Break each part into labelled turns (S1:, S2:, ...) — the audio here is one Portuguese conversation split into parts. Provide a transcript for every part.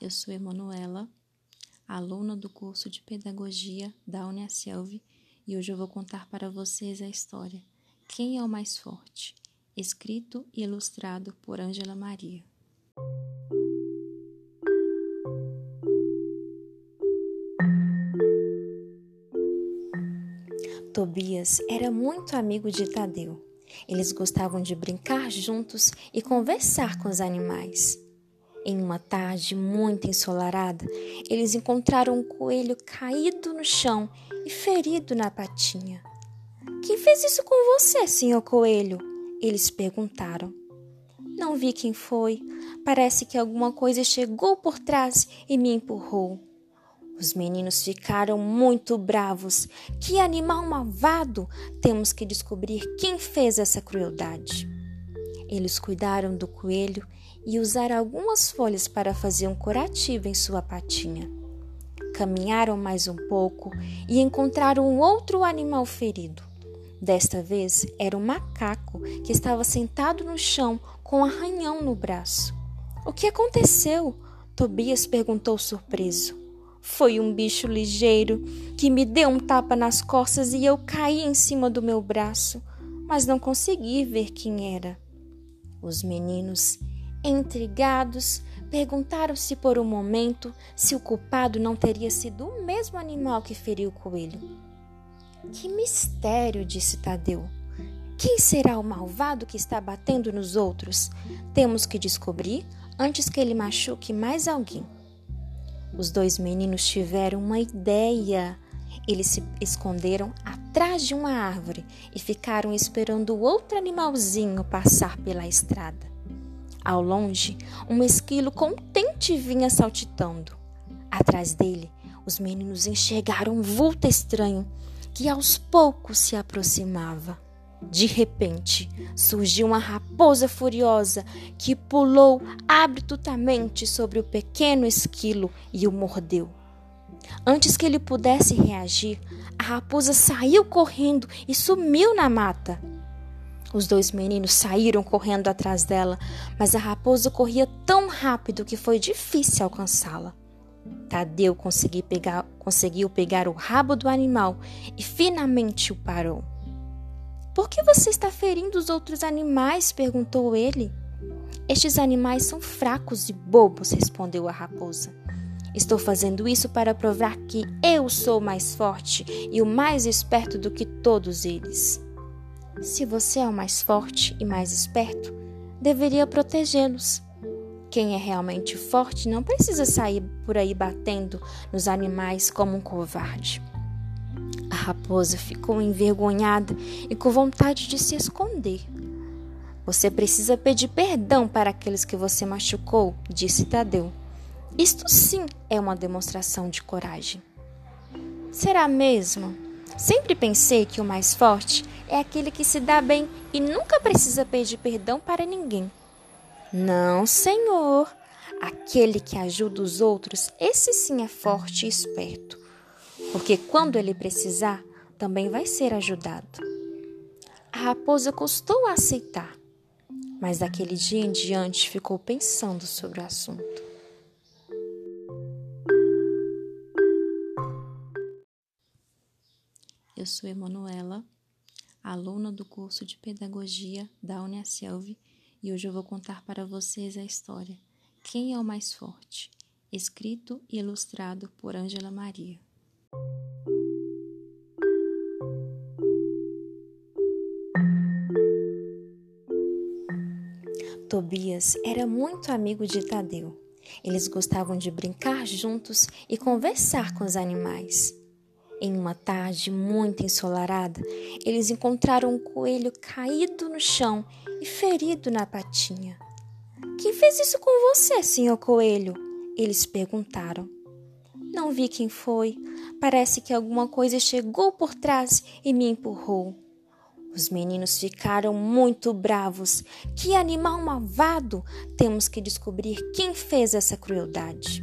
S1: Eu sou Emanuela, aluna do curso de Pedagogia da Uniaselv e hoje eu vou contar para vocês a história Quem é o Mais Forte? escrito e ilustrado por Ângela Maria. Tobias era muito amigo de Tadeu. Eles gostavam de brincar juntos e conversar com os animais. Em uma tarde muito ensolarada, eles encontraram um coelho caído no chão e ferido na patinha. Quem fez isso com você, senhor coelho? Eles perguntaram. Não vi quem foi. Parece que alguma coisa chegou por trás e me empurrou. Os meninos ficaram muito bravos. Que animal malvado! Temos que descobrir quem fez essa crueldade. Eles cuidaram do coelho e usaram algumas folhas para fazer um curativo em sua patinha. Caminharam mais um pouco e encontraram um outro animal ferido. Desta vez era um macaco que estava sentado no chão com um arranhão no braço. O que aconteceu? Tobias perguntou surpreso. Foi um bicho ligeiro que me deu um tapa nas costas e eu caí em cima do meu braço, mas não consegui ver quem era. Os meninos Intrigados, perguntaram-se por um momento se o culpado não teria sido o mesmo animal que feriu o coelho. Que mistério, disse Tadeu. Quem será o malvado que está batendo nos outros? Temos que descobrir antes que ele machuque mais alguém. Os dois meninos tiveram uma ideia. Eles se esconderam atrás de uma árvore e ficaram esperando outro animalzinho passar pela estrada. Ao longe, um esquilo contente vinha saltitando. Atrás dele, os meninos enxergaram um vulto estranho que aos poucos se aproximava. De repente, surgiu uma raposa furiosa que pulou abruptamente sobre o pequeno esquilo e o mordeu. Antes que ele pudesse reagir, a raposa saiu correndo e sumiu na mata. Os dois meninos saíram correndo atrás dela, mas a raposa corria tão rápido que foi difícil alcançá-la. Tadeu conseguiu pegar, conseguiu pegar o rabo do animal e finalmente o parou. Por que você está ferindo os outros animais? perguntou ele. Estes animais são fracos e bobos, respondeu a raposa. Estou fazendo isso para provar que eu sou mais forte e o mais esperto do que todos eles. Se você é o mais forte e mais esperto, deveria protegê-los. Quem é realmente forte não precisa sair por aí batendo nos animais como um covarde. A raposa ficou envergonhada e com vontade de se esconder. Você precisa pedir perdão para aqueles que você machucou, disse Tadeu. Isto sim é uma demonstração de coragem. Será mesmo? Sempre pensei que o mais forte é aquele que se dá bem e nunca precisa pedir perdão para ninguém. Não, senhor. Aquele que ajuda os outros, esse sim é forte e esperto. Porque quando ele precisar, também vai ser ajudado. A raposa custou a aceitar, mas daquele dia em diante ficou pensando sobre o assunto. Eu sou Emanuela, aluna do curso de Pedagogia da Uniaselv e hoje eu vou contar para vocês a história Quem é o Mais Forte? escrito e ilustrado por Ângela Maria. Tobias era muito amigo de Tadeu. Eles gostavam de brincar juntos e conversar com os animais. Em uma tarde muito ensolarada, eles encontraram um coelho caído no chão e ferido na patinha. Quem fez isso com você, senhor coelho? Eles perguntaram. Não vi quem foi. Parece que alguma coisa chegou por trás e me empurrou. Os meninos ficaram muito bravos. Que animal malvado! Temos que descobrir quem fez essa crueldade.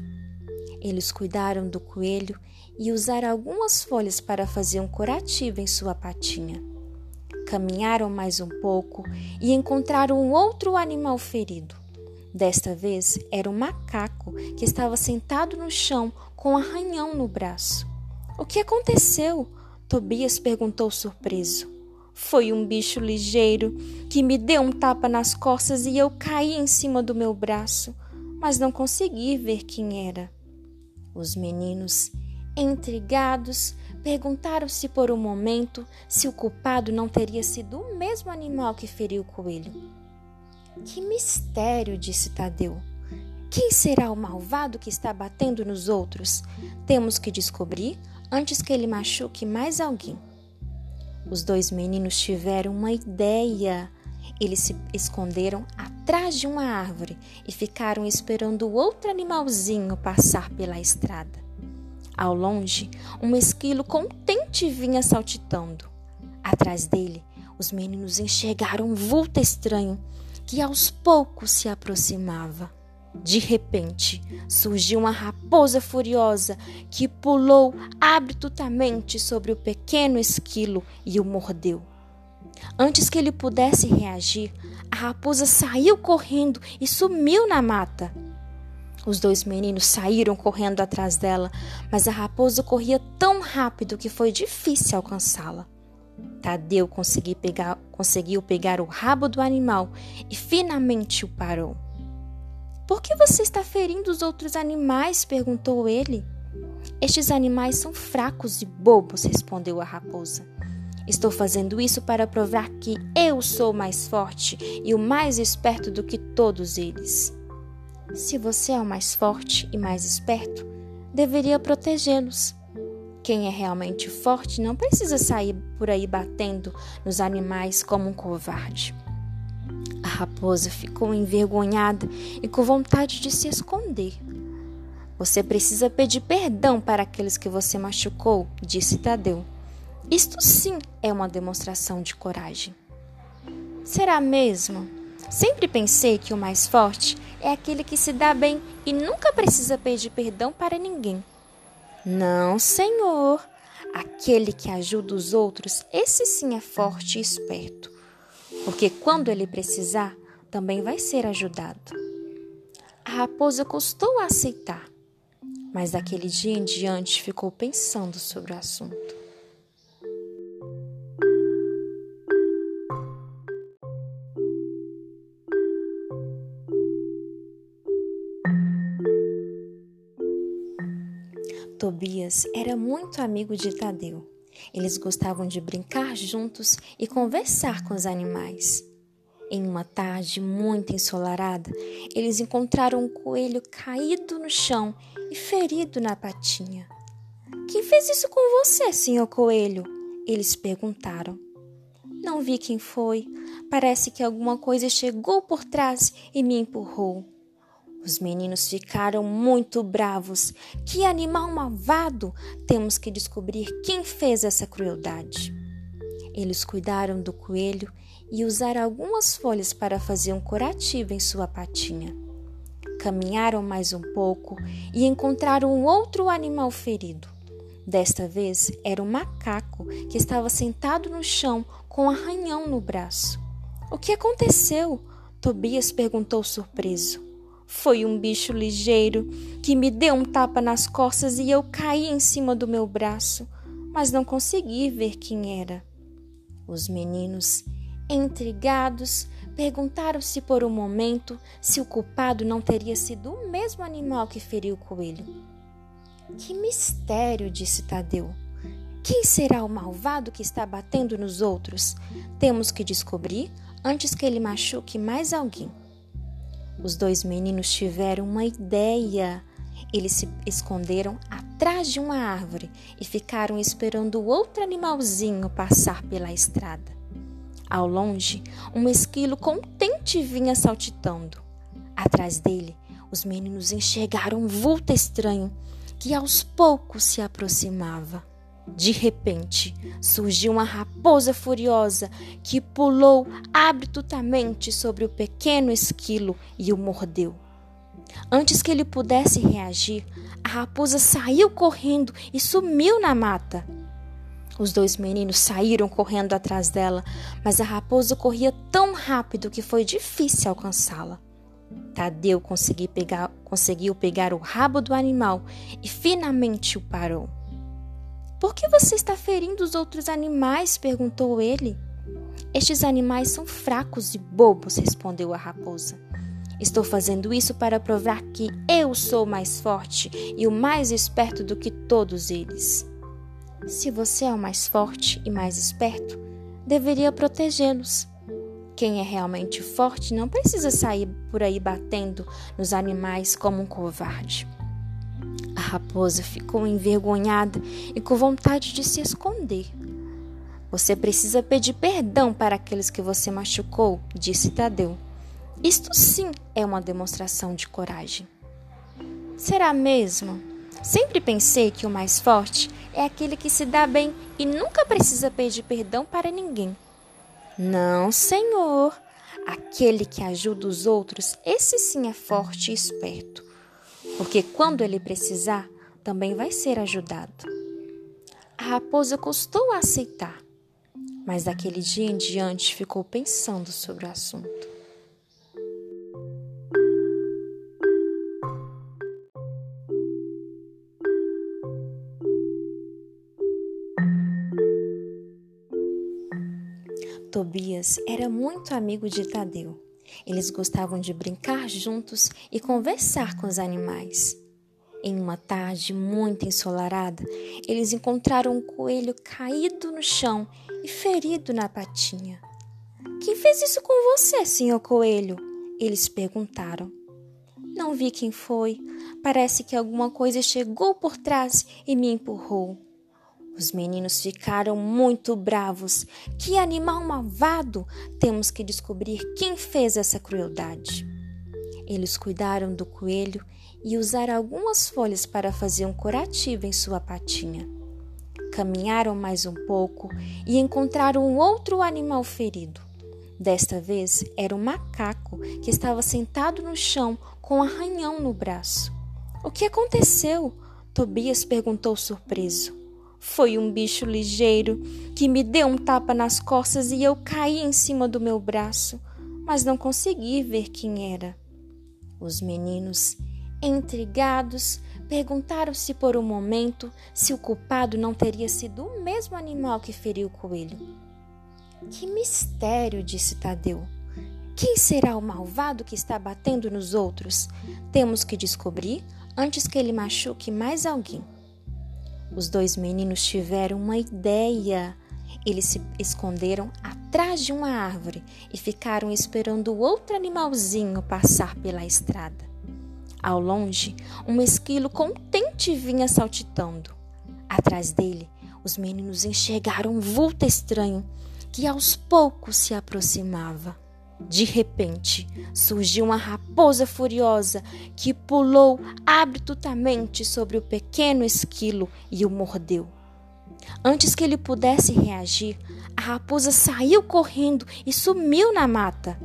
S1: Eles cuidaram do coelho e usaram algumas folhas para fazer um curativo em sua patinha. Caminharam mais um pouco e encontraram um outro animal ferido. Desta vez era um macaco que estava sentado no chão com um arranhão no braço. O que aconteceu? Tobias perguntou surpreso. Foi um bicho ligeiro que me deu um tapa nas costas e eu caí em cima do meu braço, mas não consegui ver quem era. Os meninos, intrigados, perguntaram-se por um momento se o culpado não teria sido o mesmo animal que feriu o coelho. Que mistério, disse Tadeu. Quem será o malvado que está batendo nos outros? Temos que descobrir antes que ele machuque mais alguém. Os dois meninos tiveram uma ideia. Eles se esconderam atrás de uma árvore e ficaram esperando outro animalzinho passar pela estrada. Ao longe, um esquilo contente vinha saltitando. Atrás dele, os meninos enxergaram um vulto estranho que aos poucos se aproximava. De repente, surgiu uma raposa furiosa que pulou abruptamente sobre o pequeno esquilo e o mordeu. Antes que ele pudesse reagir, a raposa saiu correndo e sumiu na mata. Os dois meninos saíram correndo atrás dela, mas a raposa corria tão rápido que foi difícil alcançá-la. Tadeu conseguiu pegar, conseguiu pegar o rabo do animal e finalmente o parou. Por que você está ferindo os outros animais? perguntou ele. Estes animais são fracos e bobos, respondeu a raposa. Estou fazendo isso para provar que eu sou mais forte e o mais esperto do que todos eles. Se você é o mais forte e mais esperto, deveria protegê-los. Quem é realmente forte não precisa sair por aí batendo nos animais como um covarde. A raposa ficou envergonhada e com vontade de se esconder. Você precisa pedir perdão para aqueles que você machucou, disse Tadeu. Isto sim é uma demonstração de coragem. Será mesmo? Sempre pensei que o mais forte é aquele que se dá bem e nunca precisa pedir perdão para ninguém. Não, senhor. Aquele que ajuda os outros, esse sim é forte e esperto porque quando ele precisar, também vai ser ajudado. A raposa custou a aceitar, mas daquele dia em diante ficou pensando sobre o assunto. Tobias era muito amigo de Tadeu. Eles gostavam de brincar juntos e conversar com os animais. Em uma tarde muito ensolarada, eles encontraram um coelho caído no chão e ferido na patinha. Quem fez isso com você, senhor coelho? Eles perguntaram. Não vi quem foi. Parece que alguma coisa chegou por trás e me empurrou. Os meninos ficaram muito bravos. Que animal malvado! Temos que descobrir quem fez essa crueldade. Eles cuidaram do coelho e usaram algumas folhas para fazer um curativo em sua patinha. Caminharam mais um pouco e encontraram um outro animal ferido. Desta vez era um macaco que estava sentado no chão com um arranhão no braço. O que aconteceu? Tobias perguntou surpreso. Foi um bicho ligeiro que me deu um tapa nas costas e eu caí em cima do meu braço, mas não consegui ver quem era. Os meninos, intrigados, perguntaram-se por um momento se o culpado não teria sido o mesmo animal que feriu o coelho. Que mistério, disse Tadeu. Quem será o malvado que está batendo nos outros? Temos que descobrir antes que ele machuque mais alguém. Os dois meninos tiveram uma ideia. Eles se esconderam atrás de uma árvore e ficaram esperando outro animalzinho passar pela estrada. Ao longe, um esquilo contente vinha saltitando. Atrás dele, os meninos enxergaram um vulto estranho que aos poucos se aproximava. De repente, surgiu uma raposa furiosa que pulou abruptamente sobre o pequeno esquilo e o mordeu. Antes que ele pudesse reagir, a raposa saiu correndo e sumiu na mata. Os dois meninos saíram correndo atrás dela, mas a raposa corria tão rápido que foi difícil alcançá-la. Tadeu conseguiu pegar, conseguiu pegar o rabo do animal e finalmente o parou. Por que você está ferindo os outros animais? perguntou ele. Estes animais são fracos e bobos, respondeu a raposa. Estou fazendo isso para provar que eu sou mais forte e o mais esperto do que todos eles. Se você é o mais forte e mais esperto, deveria protegê-los. Quem é realmente forte não precisa sair por aí batendo nos animais como um covarde. A raposa ficou envergonhada e com vontade de se esconder. Você precisa pedir perdão para aqueles que você machucou, disse Tadeu. Isto sim é uma demonstração de coragem. Será mesmo? Sempre pensei que o mais forte é aquele que se dá bem e nunca precisa pedir perdão para ninguém. Não, Senhor. Aquele que ajuda os outros, esse sim é forte e esperto. Porque quando ele precisar, também vai ser ajudado. A raposa custou a aceitar, mas daquele dia em diante ficou pensando sobre o assunto. Tobias era muito amigo de Tadeu. Eles gostavam de brincar juntos e conversar com os animais. Em uma tarde muito ensolarada, eles encontraram um coelho caído no chão e ferido na patinha. Quem fez isso com você, senhor coelho? Eles perguntaram. Não vi quem foi. Parece que alguma coisa chegou por trás e me empurrou. Os meninos ficaram muito bravos. Que animal malvado! Temos que descobrir quem fez essa crueldade. Eles cuidaram do coelho e usaram algumas folhas para fazer um curativo em sua patinha. Caminharam mais um pouco e encontraram um outro animal ferido. Desta vez era um macaco que estava sentado no chão com um arranhão no braço. O que aconteceu? Tobias perguntou surpreso. Foi um bicho ligeiro que me deu um tapa nas costas e eu caí em cima do meu braço, mas não consegui ver quem era. Os meninos, intrigados, perguntaram-se por um momento se o culpado não teria sido o mesmo animal que feriu o coelho. Que mistério, disse Tadeu. Quem será o malvado que está batendo nos outros? Temos que descobrir antes que ele machuque mais alguém. Os dois meninos tiveram uma ideia. Eles se esconderam atrás de uma árvore e ficaram esperando outro animalzinho passar pela estrada. Ao longe, um esquilo contente vinha saltitando. Atrás dele, os meninos enxergaram um vulto estranho que aos poucos se aproximava. De repente, surgiu uma raposa furiosa que pulou abruptamente sobre o pequeno esquilo e o mordeu. Antes que ele pudesse reagir, a raposa saiu correndo e sumiu na mata.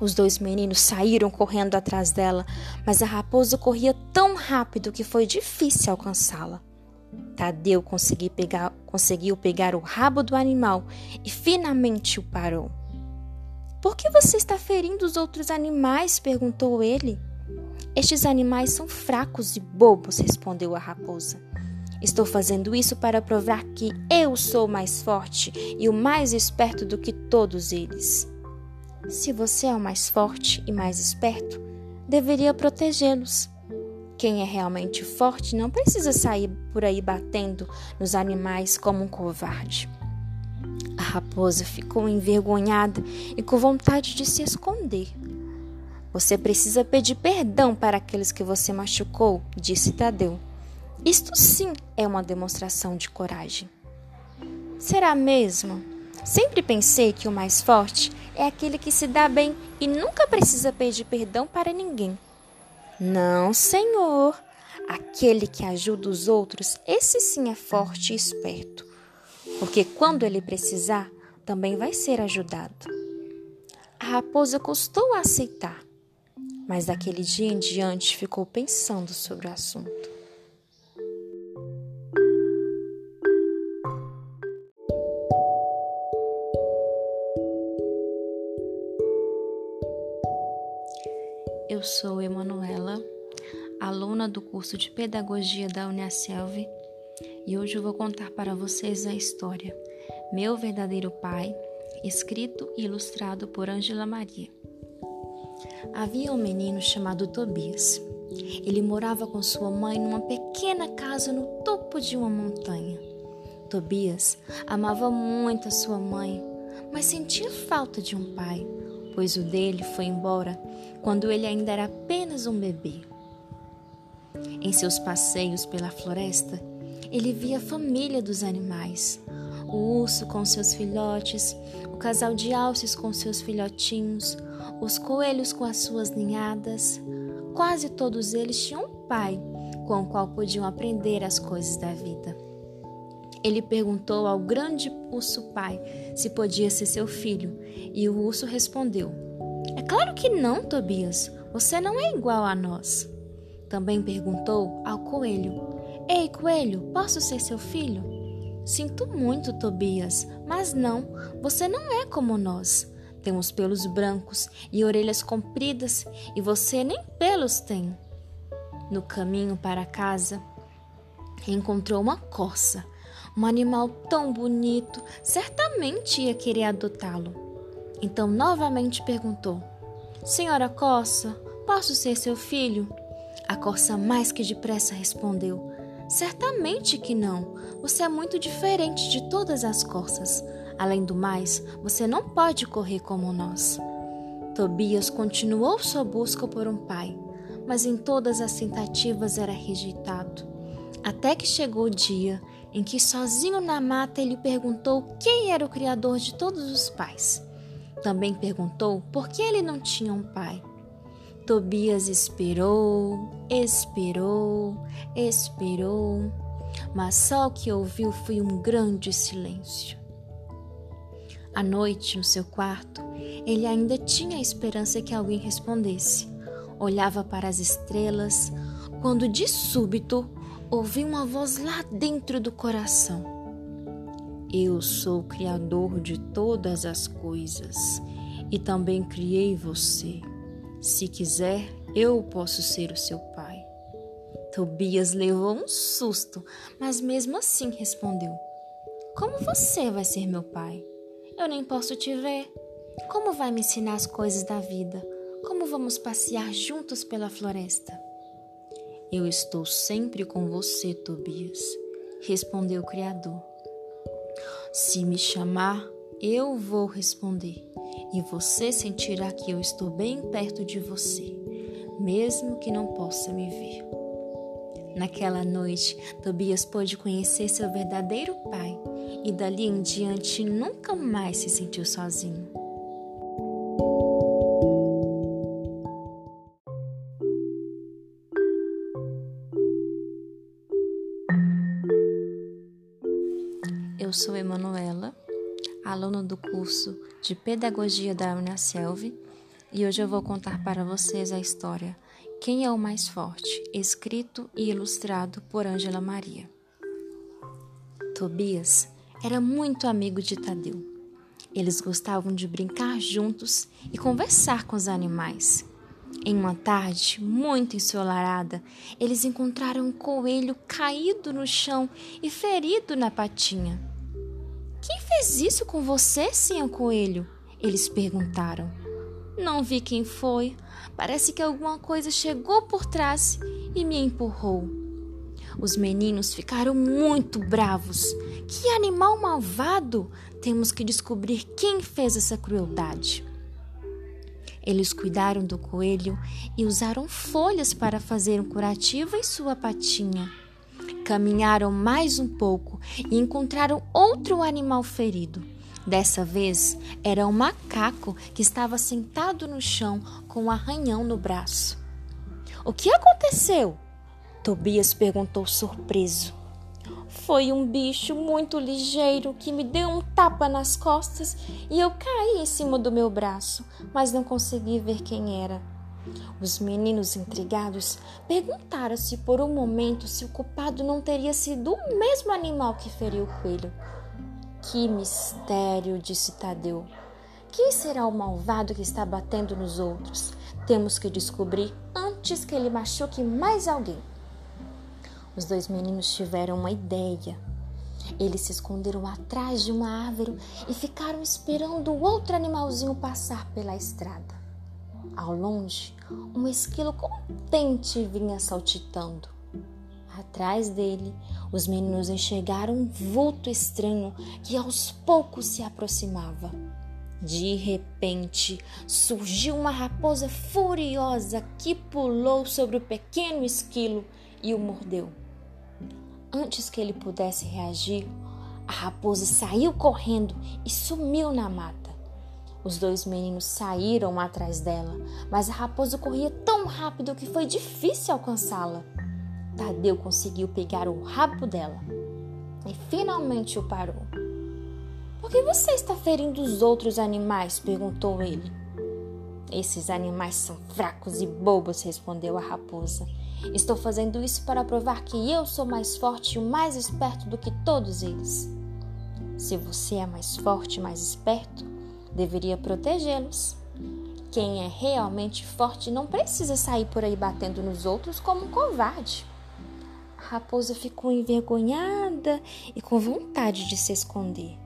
S1: Os dois meninos saíram correndo atrás dela, mas a raposa corria tão rápido que foi difícil alcançá-la. Tadeu conseguiu pegar, conseguiu pegar o rabo do animal e finalmente o parou. Por que você está ferindo os outros animais? perguntou ele. Estes animais são fracos e bobos, respondeu a raposa. Estou fazendo isso para provar que eu sou mais forte e o mais esperto do que todos eles. Se você é o mais forte e mais esperto, deveria protegê-los. Quem é realmente forte não precisa sair por aí batendo nos animais como um covarde. A raposa ficou envergonhada e com vontade de se esconder. Você precisa pedir perdão para aqueles que você machucou, disse Tadeu. Isto sim é uma demonstração de coragem. Será mesmo? Sempre pensei que o mais forte é aquele que se dá bem e nunca precisa pedir perdão para ninguém. Não, Senhor. Aquele que ajuda os outros, esse sim é forte e esperto porque quando ele precisar, também vai ser ajudado. A raposa custou a aceitar, mas daquele dia em diante ficou pensando sobre o assunto. sou Emanuela, aluna do curso de Pedagogia da Uniaselv, e hoje eu vou contar para vocês a história Meu Verdadeiro Pai, escrito e ilustrado por Ângela Maria. Havia um menino chamado Tobias. Ele morava com sua mãe numa pequena casa no topo de uma montanha. Tobias amava muito a sua mãe, mas sentia falta de um pai, pois o dele foi embora quando ele ainda era apenas um bebê. Em seus passeios pela floresta, ele via a família dos animais, o urso com seus filhotes, o casal de alces com seus filhotinhos, os coelhos com as suas ninhadas. Quase todos eles tinham um pai com o qual podiam aprender as coisas da vida. Ele perguntou ao grande urso pai se podia ser seu filho, e o urso respondeu: É claro que não, Tobias. Você não é igual a nós. Também perguntou ao coelho: Ei, coelho, posso ser seu filho? Sinto muito, Tobias, mas não, você não é como nós. Temos pelos brancos e orelhas compridas, e você nem pelos tem. No caminho para casa, encontrou uma corça um animal tão bonito, certamente ia querer adotá-lo. Então novamente perguntou: Senhora Corça, posso ser seu filho? A corça mais que depressa respondeu: Certamente que não. Você é muito diferente de todas as corças. Além do mais, você não pode correr como nós. Tobias continuou sua busca por um pai, mas em todas as tentativas era rejeitado. Até que chegou o dia em que, sozinho na mata, ele perguntou quem era o criador de todos os pais. Também perguntou por que ele não tinha um pai. Tobias esperou, esperou, esperou, mas só o que ouviu foi um grande silêncio. À noite, no seu quarto, ele ainda tinha a esperança que alguém respondesse. Olhava para as estrelas, quando de súbito ouvi uma voz lá dentro do coração. Eu sou o Criador de todas as coisas e também criei você. Se quiser, eu posso ser o seu pai. Tobias levou um susto, mas mesmo assim respondeu: Como você vai ser meu pai? Eu nem posso te ver. Como vai me ensinar as coisas da vida? Como vamos passear juntos pela floresta? Eu estou sempre com você, Tobias, respondeu o Criador. Se me chamar, eu vou responder, e você sentirá que eu estou bem perto de você, mesmo que não possa me ver. Naquela noite, Tobias pôde conhecer seu verdadeiro pai e dali em diante nunca mais se sentiu sozinho. Eu sou Emanuela, aluna do curso de Pedagogia da Unicelv, e hoje eu vou contar para vocês a história Quem é o Mais Forte, escrito e ilustrado por Ângela Maria. Tobias era muito amigo de Tadeu. Eles gostavam de brincar juntos e conversar com os animais. Em uma tarde muito ensolarada, eles encontraram um coelho caído no chão e ferido na patinha. Quem fez isso com você, senhor coelho? Eles perguntaram. Não vi quem foi. Parece que alguma coisa chegou por trás e me empurrou. Os meninos ficaram muito bravos. Que animal malvado! Temos que descobrir quem fez essa crueldade. Eles cuidaram do coelho e usaram folhas para fazer um curativo em sua patinha. Caminharam mais um pouco e encontraram outro animal ferido. Dessa vez era um macaco que estava sentado no chão com um arranhão no braço. O que aconteceu? Tobias perguntou surpreso. Foi um bicho muito ligeiro que me deu um tapa nas costas e eu caí em cima do meu braço, mas não consegui ver quem era. Os meninos intrigados perguntaram-se por um momento se o culpado não teria sido o mesmo animal que feriu o coelho. Que mistério, disse Tadeu. Quem será o malvado que está batendo nos outros? Temos que descobrir antes que ele machuque mais alguém. Os dois meninos tiveram uma ideia. Eles se esconderam atrás de uma árvore e ficaram esperando outro animalzinho passar pela estrada. Ao longe, um esquilo contente vinha saltitando. Atrás dele, os meninos enxergaram um vulto estranho que aos poucos se aproximava. De repente, surgiu uma raposa furiosa que pulou sobre o pequeno esquilo e o mordeu. Antes que ele pudesse reagir, a raposa saiu correndo e sumiu na mata. Os dois meninos saíram atrás dela, mas a raposa corria tão rápido que foi difícil alcançá-la. Tadeu conseguiu pegar o rabo dela e finalmente o parou. Por que você está ferindo os outros animais? perguntou ele. Esses animais são fracos e bobos, respondeu a raposa. Estou fazendo isso para provar que eu sou mais forte e mais esperto do que todos eles. Se você é mais forte e mais esperto, deveria protegê-los. Quem é realmente forte não precisa sair por aí batendo nos outros como um covarde. Raposa ficou envergonhada e com vontade de se esconder.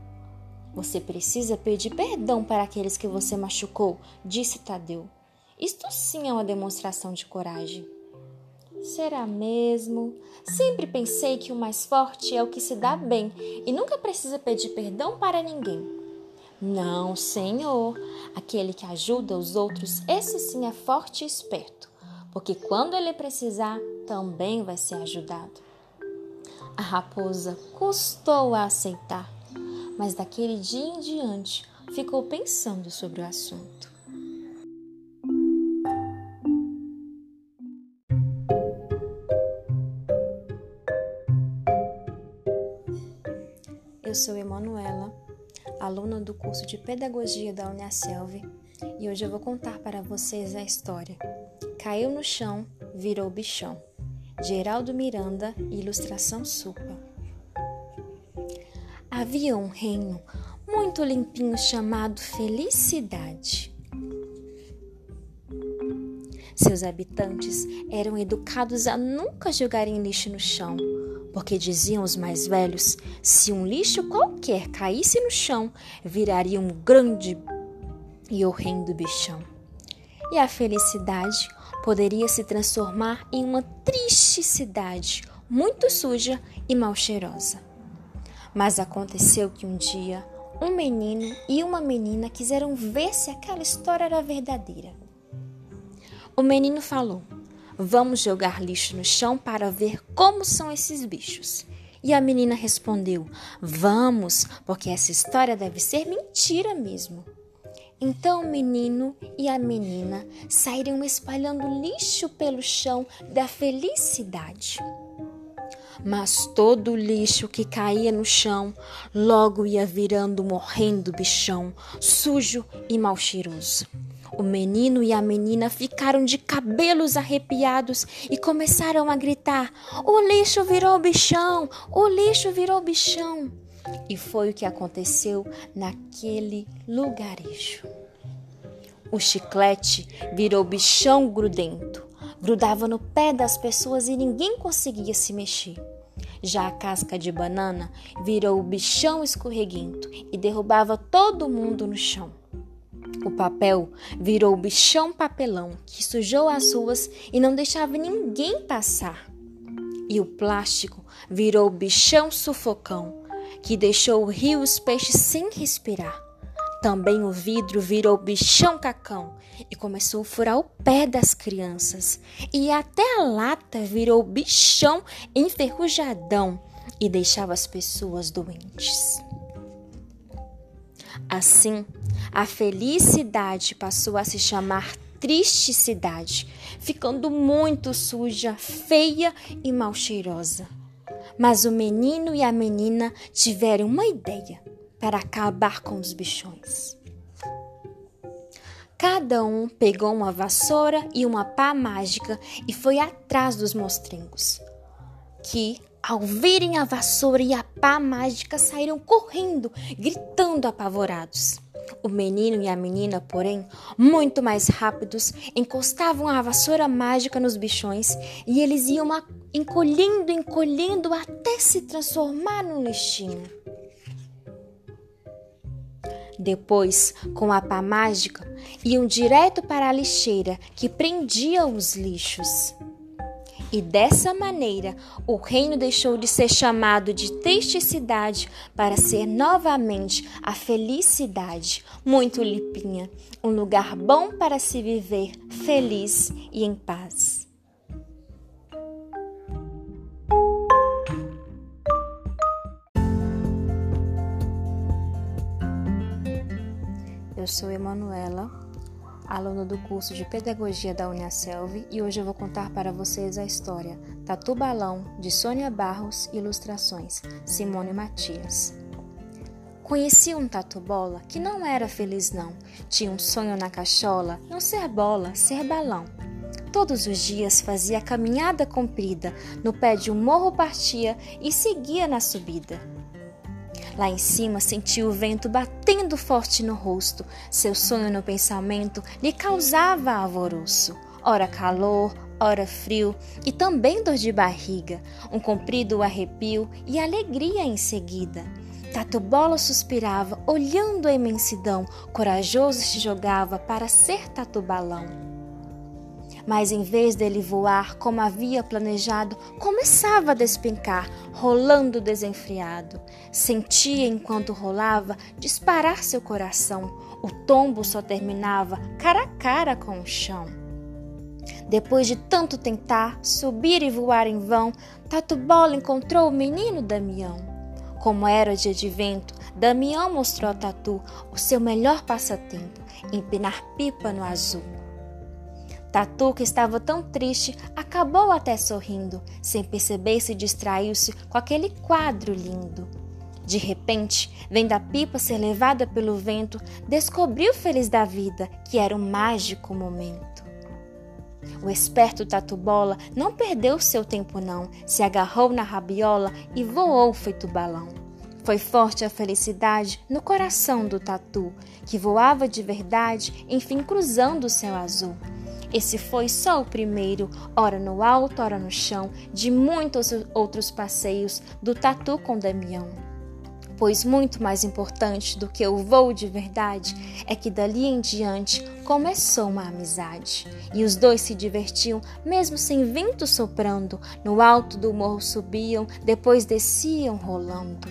S1: Você precisa pedir perdão para aqueles que você machucou, disse Tadeu. Isto sim é uma demonstração de coragem. Será mesmo? Sempre pensei que o mais forte é o que se dá bem e nunca precisa pedir perdão para ninguém. Não, senhor. Aquele que ajuda os outros, esse sim é forte e esperto, porque quando ele precisar, também vai ser ajudado. A raposa custou a aceitar, mas daquele dia em diante ficou pensando sobre o assunto. Eu sou Emanuela, aluna do curso de Pedagogia da Uniaselv, e hoje eu vou contar para vocês a história Caiu no chão, virou bichão. Geraldo Miranda, ilustração Supa. Havia um reino muito limpinho chamado Felicidade. Seus habitantes eram educados a nunca jogarem lixo no chão, porque diziam os mais velhos: se um lixo qualquer caísse no chão, viraria um grande e horrendo bichão. E a felicidade poderia se transformar em uma triste cidade, muito suja e mal cheirosa. Mas aconteceu que um dia um menino e uma menina quiseram ver se aquela história era verdadeira. O menino falou: Vamos jogar lixo no chão para ver como são esses bichos. E a menina respondeu: Vamos, porque essa história deve ser mentira mesmo. Então o menino e a menina saíram espalhando lixo pelo chão da felicidade. Mas todo o lixo que caía no chão logo ia virando morrendo bichão, sujo e mal cheiroso. O menino e a menina ficaram de cabelos arrepiados e começaram a gritar: O lixo virou bichão! O lixo virou bichão! E foi o que aconteceu naquele lugarejo. O chiclete virou bichão grudento, grudava no pé das pessoas e ninguém conseguia se mexer. Já a casca de banana virou bichão escorreguento e derrubava todo mundo no chão. O papel virou bichão papelão que sujou as ruas e não deixava ninguém passar. E o plástico virou bichão sufocão que deixou o rio os peixes sem respirar. Também o vidro virou bichão cacão e começou a furar o pé das crianças. E até a lata virou bichão enferrujadão e deixava as pessoas doentes. Assim, a felicidade passou a se chamar triste cidade, ficando muito suja, feia e mal cheirosa. Mas o menino e a menina tiveram uma ideia para acabar com os bichões. Cada um pegou uma vassoura e uma pá mágica e foi atrás dos mostringos, que, ao verem a vassoura e a pá mágica, saíram correndo, gritando apavorados. O menino e a menina, porém, muito mais rápidos, encostavam a vassoura mágica nos bichões e eles iam encolhendo, encolhendo até se transformar num lixinho. Depois, com a pá mágica, iam direto para a lixeira que prendia os lixos. E dessa maneira, o reino deixou de ser chamado de triste cidade para ser novamente a felicidade, muito limpinha, um lugar bom para se viver feliz e em paz. Eu sou Emanuela aluna do curso de Pedagogia da Uniaselv, e hoje eu vou contar para vocês a história Tatu Balão, de Sônia Barros, ilustrações, Simone Matias. Conheci um tatu bola que não era feliz não, tinha um sonho na cachola, não ser bola, ser balão. Todos os dias fazia caminhada comprida, no pé de um morro partia e seguia na subida. Lá em cima sentiu o vento batendo forte no rosto. Seu sonho no pensamento lhe causava alvoroço. Ora calor, ora frio e também dor de barriga, um comprido arrepio e alegria em seguida. Tato Bola suspirava, olhando a imensidão, corajoso se jogava para ser Tatu Balão. Mas em vez dele voar como havia planejado, começava a despencar, rolando desenfreado. Sentia enquanto rolava disparar seu coração. O tombo só terminava cara a cara com o chão. Depois de tanto tentar subir e voar em vão, Tatu Bola encontrou o menino Damião. Como era dia de vento, Damião mostrou a Tatu o seu melhor passatempo, empinar pipa no azul. Tatu, que estava tão triste, acabou até sorrindo, sem perceber se distraiu-se com aquele quadro lindo. De repente, vendo a pipa ser levada pelo vento, descobriu feliz da vida que era um mágico momento. O esperto Tatu Bola não perdeu seu tempo não, se agarrou na rabiola e voou feito balão. Foi forte a felicidade no coração do Tatu, que voava de verdade, enfim cruzando o céu azul. Esse foi só o primeiro, ora no alto, ora no chão, de muitos outros passeios do Tatu com Damião. Pois muito mais importante do que o voo de verdade é que dali em diante começou uma amizade. E os dois se divertiam, mesmo sem vento soprando. No alto do morro subiam, depois desciam rolando.